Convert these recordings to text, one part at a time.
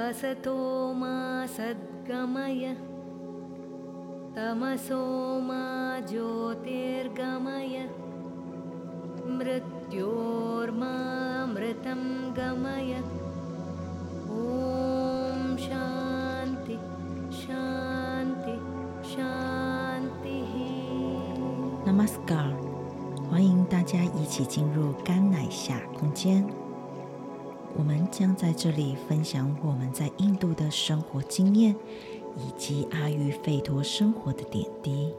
असतो मा सद्गमय तमसो मा ज्योतिर्गमय मृत्योर्मामृतं गमय ॐ शान्ति शान्ति शान्तिः Namaskar，欢迎大家一起进入甘乃夏空间。 我们将在这里分享我们在印度的生活经验，以及阿育吠陀生活的点滴。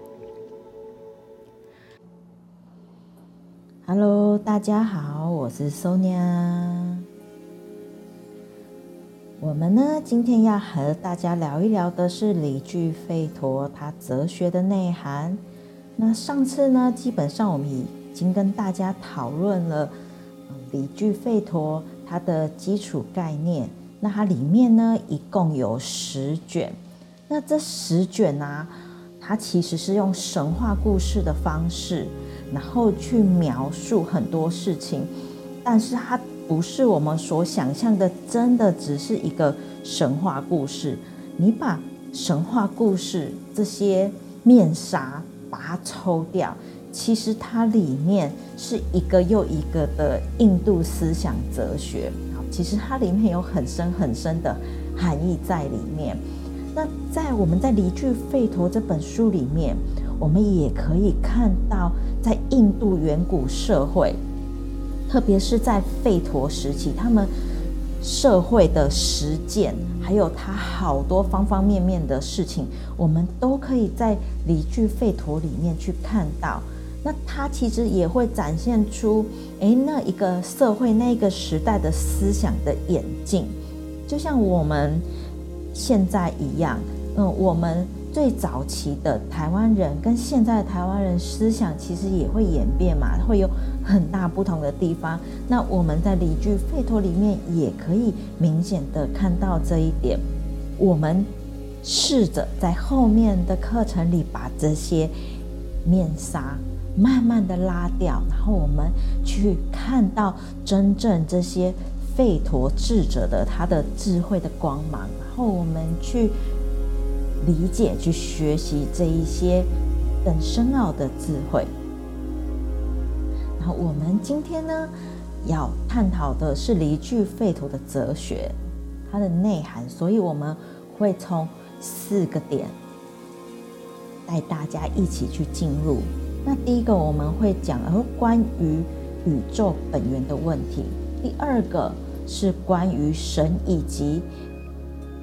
Hello，大家好，我是 Sonia。我们呢，今天要和大家聊一聊的是离俱吠陀它哲学的内涵。那上次呢，基本上我们已经跟大家讨论了离俱吠陀。它的基础概念，那它里面呢，一共有十卷。那这十卷啊，它其实是用神话故事的方式，然后去描述很多事情。但是它不是我们所想象的，真的只是一个神话故事。你把神话故事这些面纱把它抽掉，其实它里面是一个又一个的印度思想哲学，其实它里面有很深很深的含义在里面。那在我们在《离俱吠陀》这本书里面，我们也可以看到，在印度远古社会，特别是在吠陀时期，他们社会的实践，还有他好多方方面面的事情，我们都可以在《离俱吠陀》里面去看到。那它其实也会展现出，诶，那一个社会、那个时代的思想的演进，就像我们现在一样，嗯，我们最早期的台湾人跟现在的台湾人思想其实也会演变嘛，会有很大不同的地方。那我们在离俱吠陀里面也可以明显的看到这一点。我们试着在后面的课程里把这些面纱。慢慢的拉掉，然后我们去看到真正这些吠陀智者的他的智慧的光芒，然后我们去理解、去学习这一些很深奥的智慧。然后我们今天呢，要探讨的是离俱吠陀的哲学，它的内涵，所以我们会从四个点带大家一起去进入。那第一个我们会讲呃关于宇宙本源的问题，第二个是关于神以及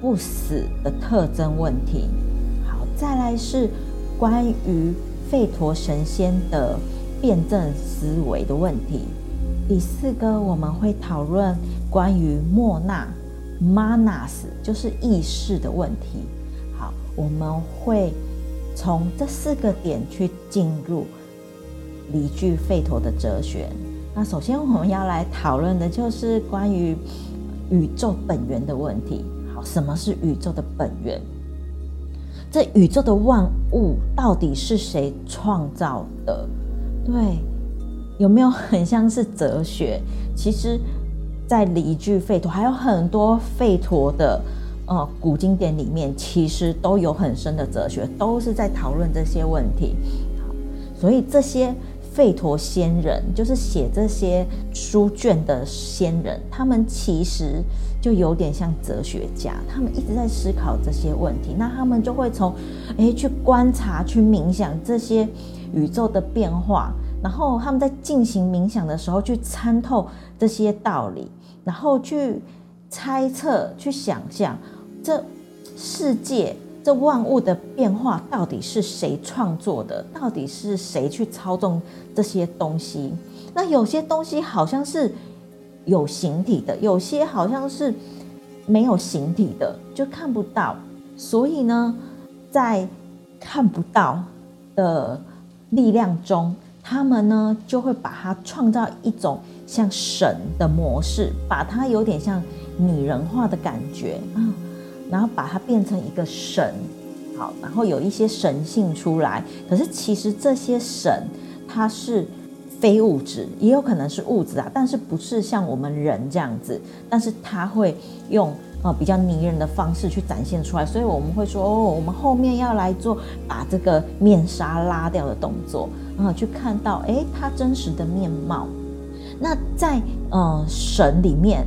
不死的特征问题，好，再来是关于吠陀神仙的辩证思维的问题，第四个我们会讨论关于莫那 Manas 就是意识的问题，好，我们会。从这四个点去进入离俱吠陀的哲学。那首先我们要来讨论的就是关于宇宙本源的问题。好，什么是宇宙的本源？这宇宙的万物到底是谁创造的？对，有没有很像是哲学？其实，在离俱吠陀还有很多吠陀的。呃，古经典里面其实都有很深的哲学，都是在讨论这些问题。所以这些吠陀仙人，就是写这些书卷的仙人，他们其实就有点像哲学家，他们一直在思考这些问题。那他们就会从诶去观察、去冥想这些宇宙的变化，然后他们在进行冥想的时候去参透这些道理，然后去猜测、去想象。这世界，这万物的变化到底是谁创作的？到底是谁去操纵这些东西？那有些东西好像是有形体的，有些好像是没有形体的，就看不到。所以呢，在看不到的力量中，他们呢就会把它创造一种像神的模式，把它有点像拟人化的感觉啊。然后把它变成一个神，好，然后有一些神性出来。可是其实这些神它是非物质，也有可能是物质啊，但是不是像我们人这样子。但是它会用呃比较拟人的方式去展现出来，所以我们会说哦，我们后面要来做把这个面纱拉掉的动作，啊、呃，去看到诶他真实的面貌。那在呃神里面，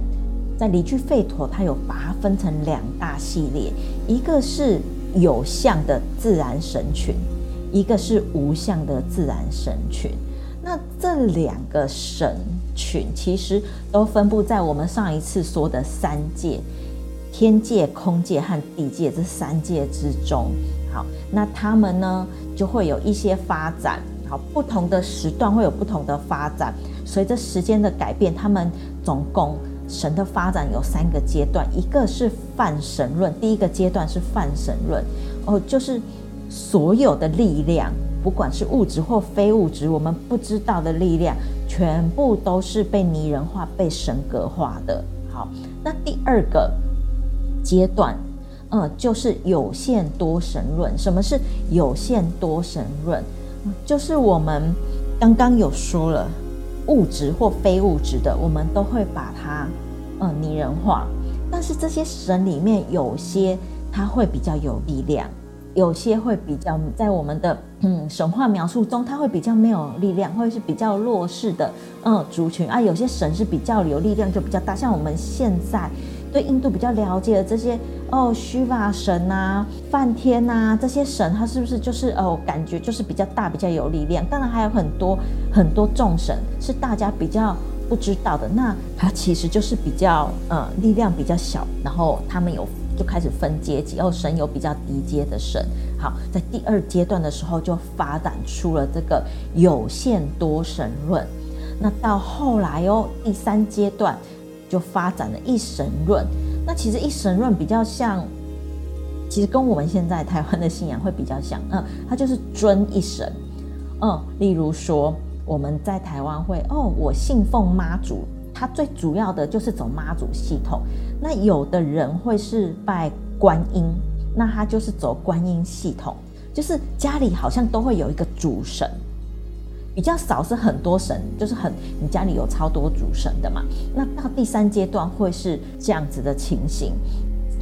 在离居吠陀，它有把它分成两大系列，一个是有相的自然神群，一个是无相的自然神群。那这两个神群其实都分布在我们上一次说的三界：天界、空界和地界这三界之中。好，那他们呢就会有一些发展。好，不同的时段会有不同的发展。随着时间的改变，他们总共神的发展有三个阶段，一个是泛神论，第一个阶段是泛神论，哦，就是所有的力量，不管是物质或非物质，我们不知道的力量，全部都是被拟人化、被神格化的。好，那第二个阶段，呃，就是有限多神论。什么是有限多神论？就是我们刚刚有说了。物质或非物质的，我们都会把它，呃，拟人化。但是这些神里面有些它会比较有力量，有些会比较在我们的嗯神话描述中，它会比较没有力量，或者是比较弱势的嗯族群啊。有些神是比较有力量，就比较大，像我们现在。对印度比较了解的这些哦，须弥神啊、梵天啊这些神，他是不是就是哦，感觉就是比较大、比较有力量？当然还有很多很多众神是大家比较不知道的，那他其实就是比较呃力量比较小，然后他们有就开始分阶级，哦，神有比较低阶的神。好，在第二阶段的时候就发展出了这个有限多神论，那到后来哦，第三阶段。就发展了一神论，那其实一神论比较像，其实跟我们现在台湾的信仰会比较像，嗯，它就是尊一神，嗯，例如说我们在台湾会，哦，我信奉妈祖，它最主要的就是走妈祖系统，那有的人会是拜观音，那他就是走观音系统，就是家里好像都会有一个主神。比较少是很多神，就是很你家里有超多主神的嘛。那到第三阶段会是这样子的情形，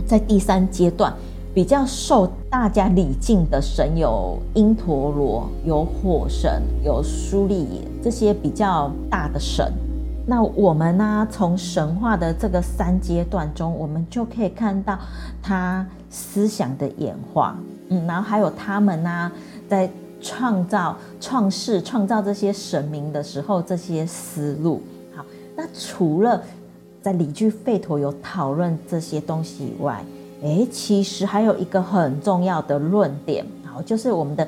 在第三阶段比较受大家礼敬的神有因陀罗、有火神、有苏利耶这些比较大的神。那我们呢、从神话的这个三阶段中，我们就可以看到他思想的演化，嗯，然后还有他们呢、在。创造、创世、创造这些神明的时候，这些思路。好，那除了在理据吠陀有讨论这些东西以外，诶，其实还有一个很重要的论点，好，就是我们的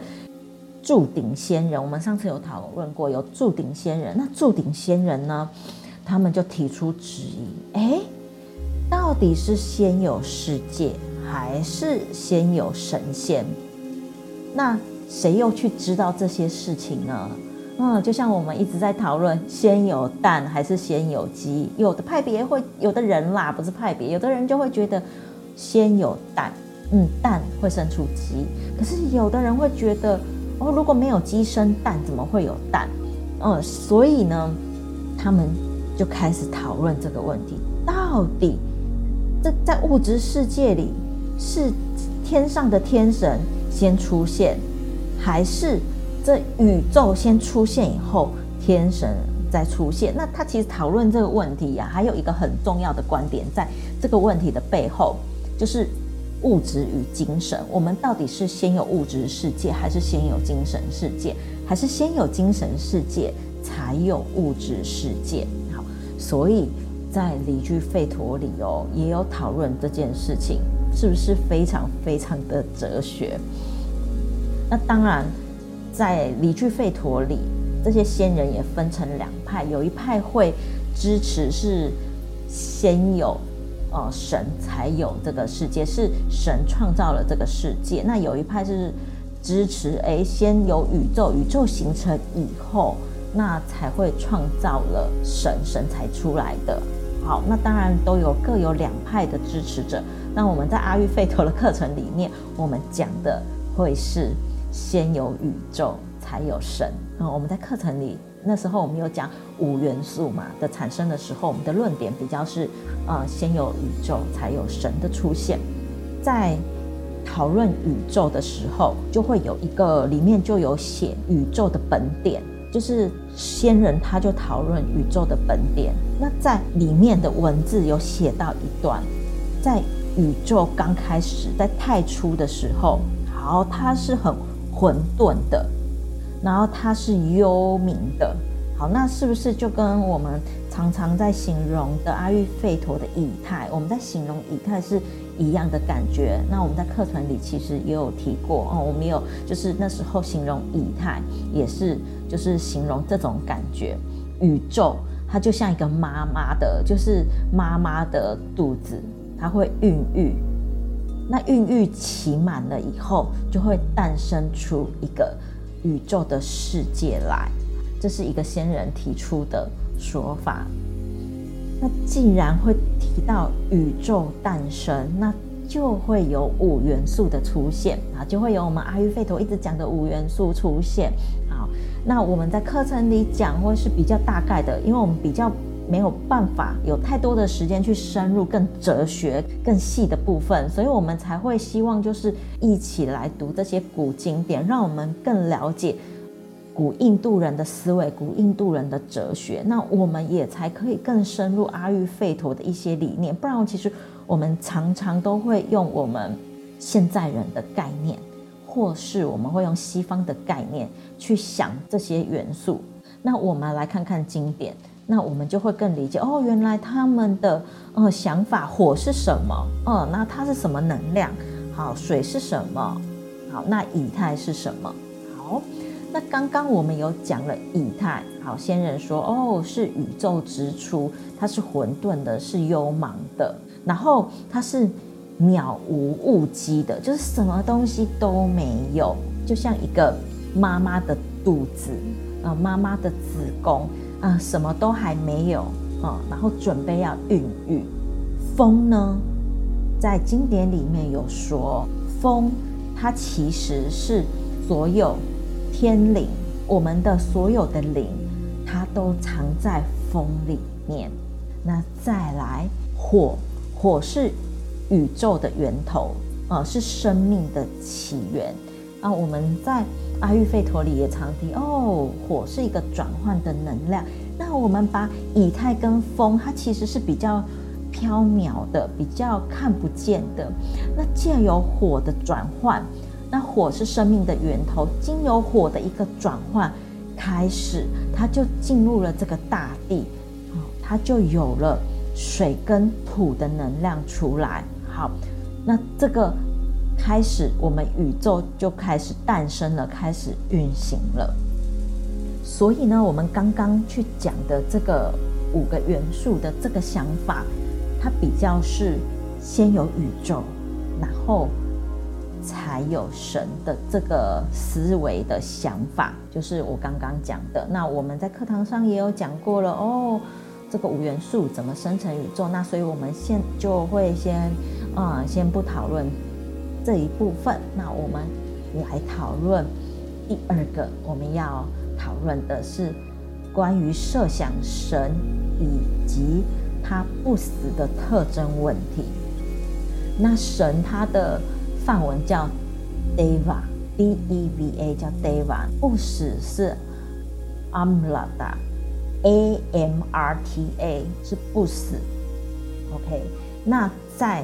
柱顶仙人。我们上次有讨论过，有柱顶仙人。那柱顶仙人呢，他们就提出质疑：诶，到底是先有世界，还是先有神仙？那谁又去知道这些事情呢？嗯，就像我们一直在讨论，先有蛋还是先有鸡？有的派别会，有的人啦，不是派别，有的人就会觉得先有蛋，嗯，蛋会生出鸡。可是有的人会觉得，哦，如果没有鸡生蛋，怎么会有蛋？嗯，所以呢，他们就开始讨论这个问题：到底这在物质世界里是天上的天神先出现？还是这宇宙先出现以后，天神再出现？那他其实讨论这个问题呀、还有一个很重要的观点，在这个问题的背后，就是物质与精神。我们到底是先有物质世界，还是先有精神世界？还是先有精神世界才有物质世界？好，所以在离居吠陀里哦，也有讨论这件事情，是不是非常非常的哲学？那当然，在离去吠陀里，这些仙人也分成两派，有一派会支持是先有呃神才有这个世界，是神创造了这个世界。那有一派是支持，哎，先有宇宙，宇宙形成以后，那才会创造了神，神才出来的。好，那当然都有各有两派的支持者。那我们在阿育吠陀的课程里面，我们讲的会是。先有宇宙，才有神。嗯，我们在课程里那时候我们有讲五元素嘛的产生的时候，我们的论点比较是，呃，先有宇宙才有神的出现。在讨论宇宙的时候，就会有一个里面就有写宇宙的本点，就是先人他就讨论宇宙的本点。那在里面的文字有写到一段，在宇宙刚开始在太初的时候，好，它是很混沌的。然后它是幽冥的，好，那是不是就跟我们常常在形容的阿育吠陀的以太，我们在形容以太是一样的感觉？那我们在课程里其实也有提过哦，我们有就是那时候形容以太也是就是形容这种感觉，宇宙它就像一个妈妈的，就是妈妈的肚子，它会孕育，那孕育期满了以后，就会诞生出一个。宇宙的世界来，这是一个先人提出的说法。那既然会提到宇宙诞生，那就会有五元素的出现啊，就会有我们阿育吠陀一直讲的五元素出现。好，那我们在课程里讲会是比较大概的，因为我们比较。没有办法有太多的时间去深入更哲学、更细的部分，所以我们才会希望就是一起来读这些古经典，让我们更了解古印度人的思维、古印度人的哲学。那我们也才可以更深入阿育吠陀的一些理念。不然，其实我们常常都会用我们现在人的概念，或是我们会用西方的概念去想这些元素。那我们来看看经典。那我们就会更理解哦，原来他们的呃想法，火是什么？哦、那它是什么能量？好，水是什么？好，那以太是什么？好，那刚刚我们有讲了以太，好，先人说哦，是宇宙之初，它是混沌的，是幽茫的，然后它是渺无物机的，就是什么东西都没有，就像一个妈妈的肚子，啊、妈妈的子宫。啊、什么都还没有啊、然后准备要孕育。风呢，在经典里面有说，风它其实是所有天灵，我们的所有的灵，它都藏在风里面。那再来，火，火是宇宙的源头啊、是生命的起源。啊，我们在阿育吠陀里也常提哦，火是一个转换的能量。那我们把以太跟风，它其实是比较飘渺的，比较看不见的。那借由火的转换，那火是生命的源头，经由火的一个转换开始，它就进入了这个大地，它就有了水跟土的能量出来。好，那这个。开始，我们宇宙就开始诞生了，开始运行了。所以呢，我们刚刚去讲的这个五个元素的这个想法，它比较是先有宇宙，然后才有神的这个思维的想法，就是我刚刚讲的。那我们在课堂上也有讲过了哦，这个五元素怎么生成宇宙？那所以我们现就会先啊、嗯，先不讨论。这一部分，那我们来讨论第二个，我们要讨论的是关于设想神以及他不死的特征问题。那神他的梵文叫 Deva，D-E-V-A 叫 Deva，不死是 Amrta，A-M-R-T-A 是不死。OK，那在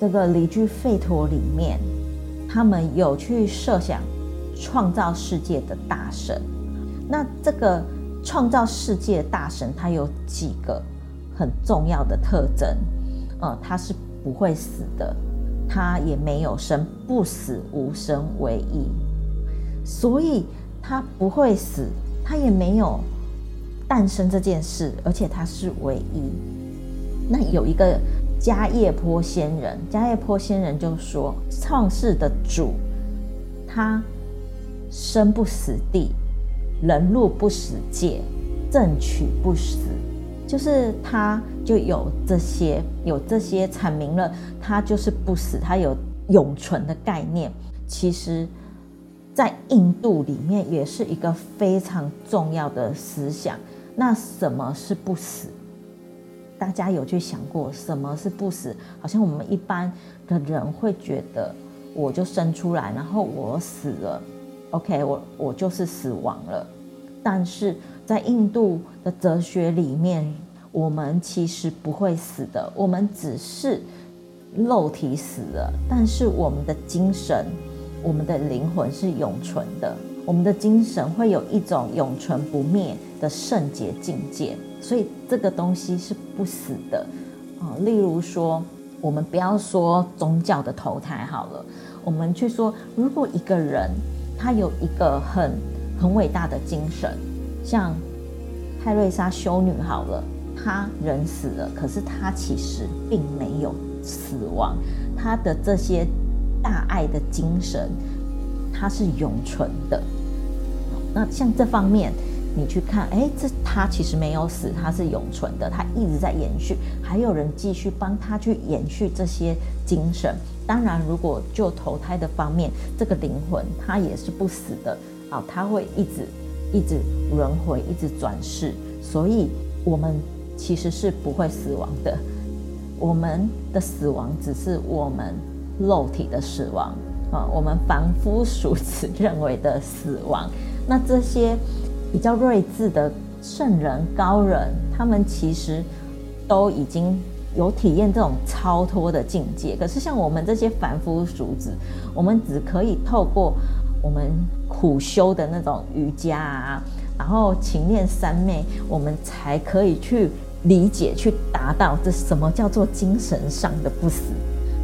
这个离居吠陀里面，他们有去设想创造世界的大神。那这个创造世界大神，他有几个很重要的特征？呃，他是不会死的，他也没有生，不死无生为一，所以他不会死，他也没有诞生这件事，而且他是唯一。那有一个。迦叶波仙人，迦叶波仙人就说：“创世的主，他生不死地，人入不死界，正取不死，就是他就有这些，有这些阐明了，他就是不死，他有永存的概念。其实，在印度里面也是一个非常重要的思想。那什么是不死？大家有去想过什么是不死？好像我们一般的人会觉得，我就生出来，然后我死了，OK，我我就是死亡了。但是在印度的哲学里面，我们其实不会死的，我们只是肉体死了，但是我们的精神。我们的灵魂是永存的，我们的精神会有一种永存不灭的圣洁境界，所以这个东西是不死的啊。例如说，我们不要说宗教的投胎好了，我们去说，如果一个人他有一个很很伟大的精神，像泰瑞莎修女好了，她人死了，可是她其实并没有死亡，她的这些。大爱的精神，它是永存的。那像这方面，你去看，哎，这他其实没有死，他是永存的，他一直在延续，还有人继续帮他去延续这些精神。当然，如果就投胎的方面，这个灵魂他也是不死的啊，他会一直一直轮回，一直转世。所以，我们其实是不会死亡的。我们的死亡只是我们。肉体的死亡啊，我们凡夫俗子认为的死亡，那这些比较睿智的圣人高人，他们其实都已经有体验这种超脱的境界。可是像我们这些凡夫俗子，我们只可以透过我们苦修的那种瑜伽啊，然后勤练三昧，我们才可以去理解、去达到这什么叫做精神上的不死。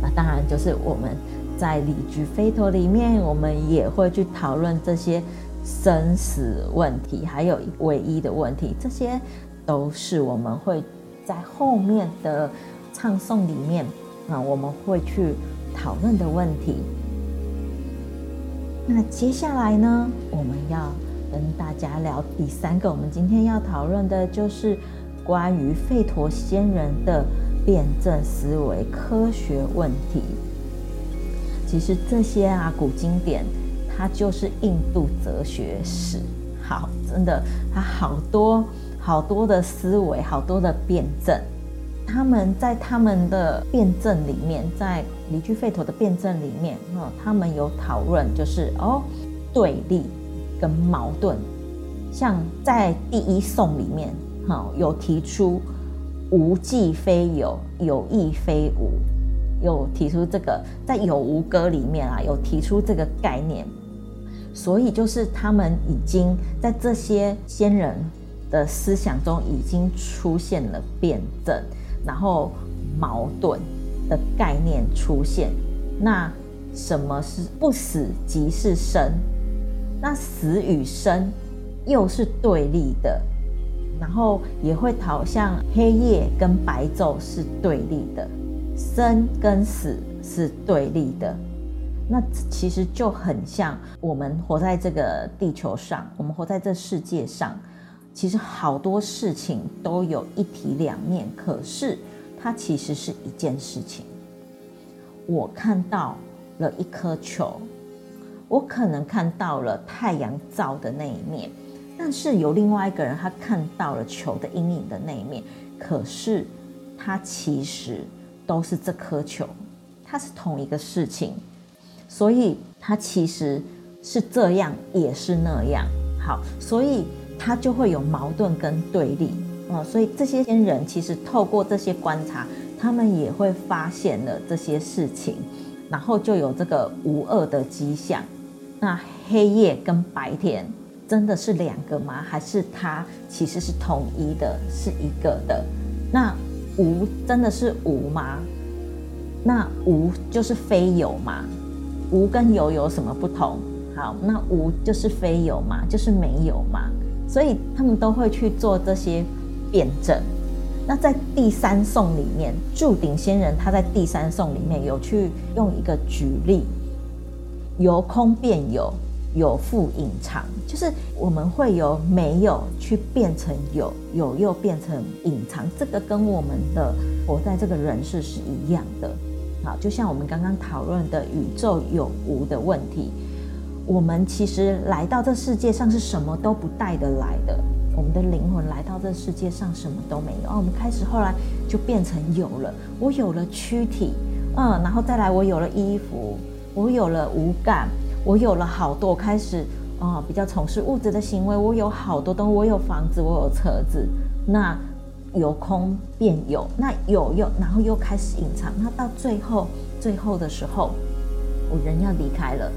那当然就是我们在理俱吠陀里面，我们也会去讨论这些生死问题，还有唯一的问题，这些都是我们会在后面的唱诵里面啊，我们会去讨论的问题。那接下来呢，我们要跟大家聊第三个，我们今天要讨论的就是关于吠陀仙人的。辩证思维、科学问题，其实这些啊古经典，它就是印度哲学史。好，真的，它好多好多的思维，好多的辩证。他们在他们的辩证里面，在离居吠陀的辩证里面，哦，他们有讨论，就是哦，对立跟矛盾。像在第一颂里面，哈，有提出。无即非有，有亦非无，有提出这个，在有无歌里面啊，有提出这个概念，所以就是他们已经在这些先人的思想中已经出现了辩证，然后矛盾的概念出现。那什么是不死即是生？那死与生又是对立的。然后也会讨像黑夜跟白昼是对立的，生跟死是对立的，那其实就很像我们活在这个地球上，我们活在这世界上，其实好多事情都有一体两面，可是它其实是一件事情。我看到了一颗球，我可能看到了太阳照的那一面。但是有另外一个人，他看到了球的阴影的那一面，可是他其实都是这颗球，它是同一个事情，所以他其实是这样，也是那样。好，所以他就会有矛盾跟对立哦。所以这些先人其实透过这些观察，他们也会发现了这些事情，然后就有这个无二的迹象。那黑夜跟白天。真的是两个吗？还是它其实是统一的，是一个的？那无真的是无吗？那无就是非有吗？无跟有有什么不同？好，那无就是非有嘛？就是没有嘛？所以他们都会去做这些辩证。那在第三颂里面，住顶仙人他在第三颂里面有去用一个举例，由空变有。有复隐藏，就是我们会由没有去变成有，有又变成隐藏，这个跟我们的活在这个人世是一样的。好，就像我们刚刚讨论的宇宙有无的问题，我们其实来到这世界上是什么都不带的来的。我们的灵魂来到这世界上什么都没有。哦，我们开始后来就变成有了，我有了躯体，嗯，然后再来我有了衣服，我有了五感，我有了好多，开始啊、哦、比较从事物质的行为，我有好多东西，我有房子，我有车子，那由空变有，那有又然后又开始隐藏，那到最后最后的时候，我人要离开了。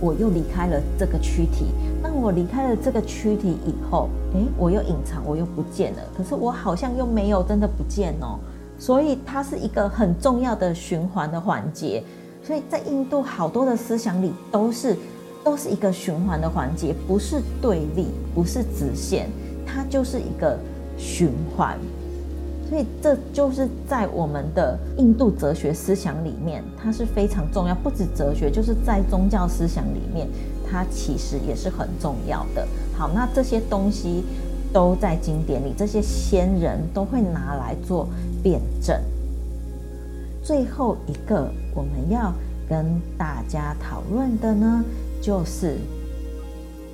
我又离开了这个躯体，当我离开了这个躯体以后，诶，我又隐藏，我又不见了。可是我好像又没有真的不见哦，所以它是一个很重要的循环的环节。所以在印度好多的思想里都是都是一个循环的环节，不是对立，不是直线，它就是一个循环。所以这就是在我们的印度哲学思想里面，它是非常重要。不止哲学，就是在宗教思想里面，它其实也是很重要的。好，那这些东西都在经典里，这些先人都会拿来做辩证。最后一个我们要跟大家讨论的呢，就是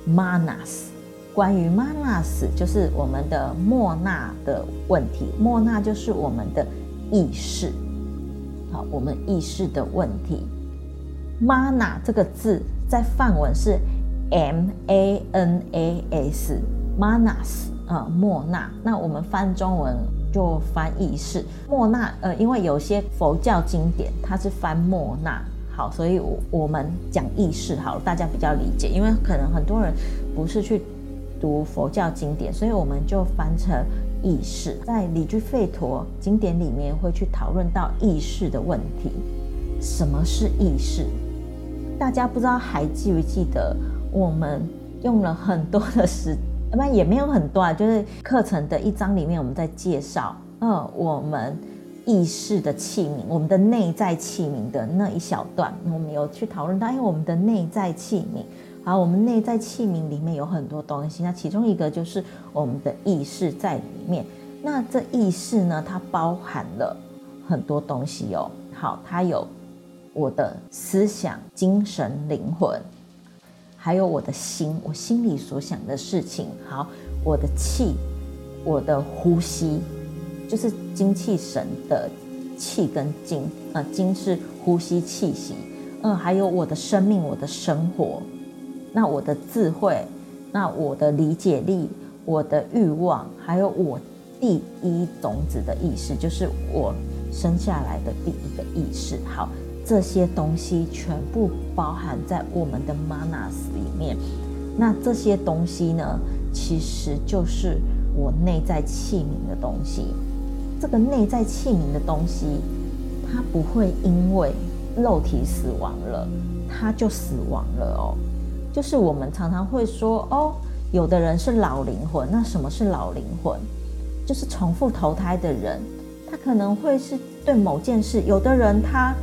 Manas。关于 Manas，就是我们的莫那的问题。莫那就是我们的意识，好，我们意识的问题。Mana 这个字在梵文是 M A N A S，Manas 啊，莫那。那我们翻中文就翻意识。莫那，呃，因为有些佛教经典它是翻莫那，好，所以我我们讲意识好，大家比较理解。因为可能很多人不是去。读佛教经典，所以我们就翻成意识。在理居吠陀经典里面会去讨论到意识的问题。什么是意识？大家不知道还记不记得？我们用了很多的时，那也没有很多啊，就是课程的一章里面我们在介绍，嗯，我们意识的器皿，我们的内在器皿的那一小段，我们有去讨论到，因为我们的内在器皿。好，我们内在器皿里面有很多东西，那其中一个就是我们的意识在里面。那这意识呢，它包含了很多东西哦。好，它有我的思想、精神、灵魂，还有我的心，我心里所想的事情。好，我的气，我的呼吸，就是精气神的气跟精，呃，精是呼吸气息，嗯，还有我的生命，我的生活。那我的智慧，那我的理解力，我的欲望，还有我第一种子的意识，就是我生下来的第一个意识。好，这些东西全部包含在我们的 Manas 里面。那这些东西呢，其实就是我内在器皿的东西。这个内在器皿的东西，它不会因为肉体死亡了，它就死亡了哦。就是我们常常会说哦，有的人是老灵魂。那什么是老灵魂？就是重复投胎的人，他可能会是对某件事。有的人他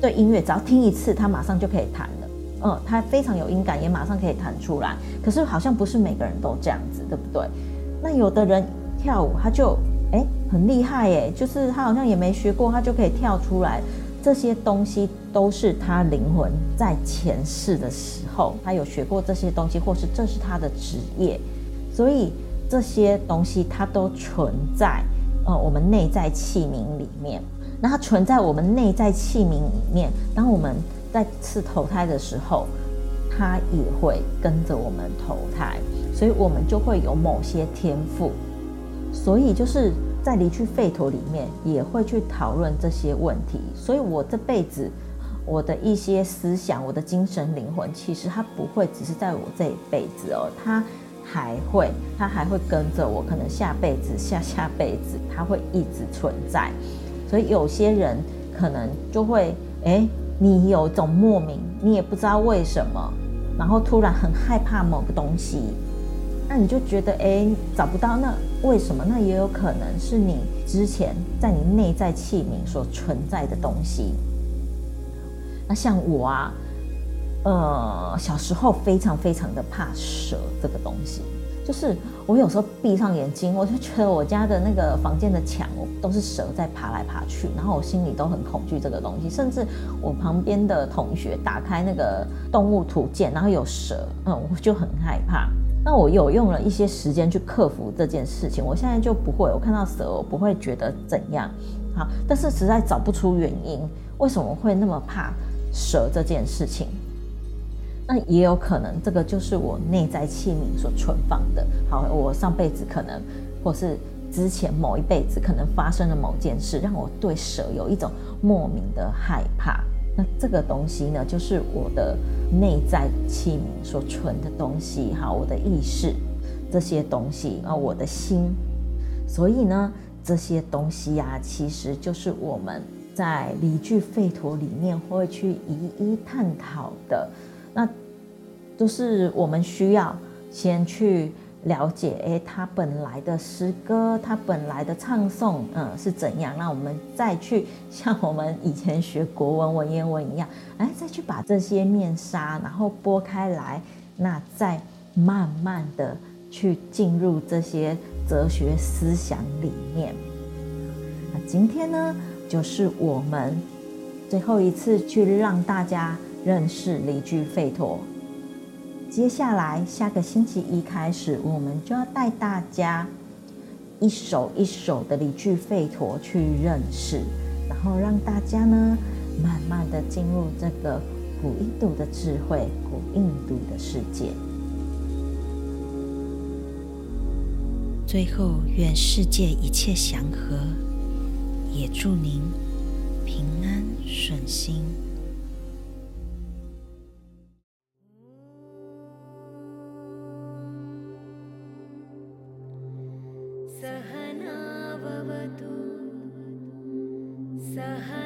对音乐只要听一次，他马上就可以弹了。嗯，他非常有音感，也马上可以弹出来。可是好像不是每个人都这样子，对不对？那有的人跳舞，他就诶很厉害诶，就是他好像也没学过，他就可以跳出来。这些东西都是他灵魂在前世的时候，他有学过这些东西，或是这是他的职业，所以这些东西它都存在呃我们内在器皿里面。那它存在我们内在器皿里面，当我们再次投胎的时候，它也会跟着我们投胎，所以我们就会有某些天赋。所以就是。在理俱吠陀里面也会去讨论这些问题，所以我这辈子我的一些思想，我的精神灵魂，其实它不会只是在我这一辈子哦，它还会，它还会跟着我，可能下辈子、下下辈子，它会一直存在。所以有些人可能就会，哎，你有一种莫名，你也不知道为什么，然后突然很害怕某个东西。那你就觉得哎，找不到，那为什么？那也有可能是你之前在你内在器皿所存在的东西。那像我啊，呃，小时候非常非常的怕蛇这个东西，就是我有时候闭上眼睛，我就觉得我家的那个房间的墙都是蛇在爬来爬去，然后我心里都很恐惧这个东西。甚至我旁边的同学打开那个动物图鉴，然后有蛇，嗯，我就很害怕。那我有用了一些时间去克服这件事情，我现在就不会，我看到蛇我不会觉得怎样。好，但是实在找不出原因，为什么会那么怕蛇这件事情？那也有可能，这个就是我内在器皿所存放的。好，我上辈子可能，或是之前某一辈子可能发生了某件事，让我对蛇有一种莫名的害怕。那这个东西呢，就是我的内在器皿所存的东西。好，我的意识这些东西啊，我的心。所以呢，这些东西呀、啊，其实就是我们在离聚吠陀里面会去一一探讨的。那都是我们需要先去了解，诶，它本来的诗歌，它本来的唱诵，嗯，是怎样？那我们再去像我们以前学国文文言文一样，哎，再去把这些面纱，然后拨开来，那再慢慢的去进入这些哲学思想里面。那今天呢，就是我们最后一次去让大家。认识离聚吠陀。接下来下个星期一开始，我们就要带大家一首一首的离聚吠陀去认识，然后让大家呢慢慢的进入这个古印度的智慧、古印度的世界。最后，愿世界一切祥和，也祝您平安顺心。सहना सह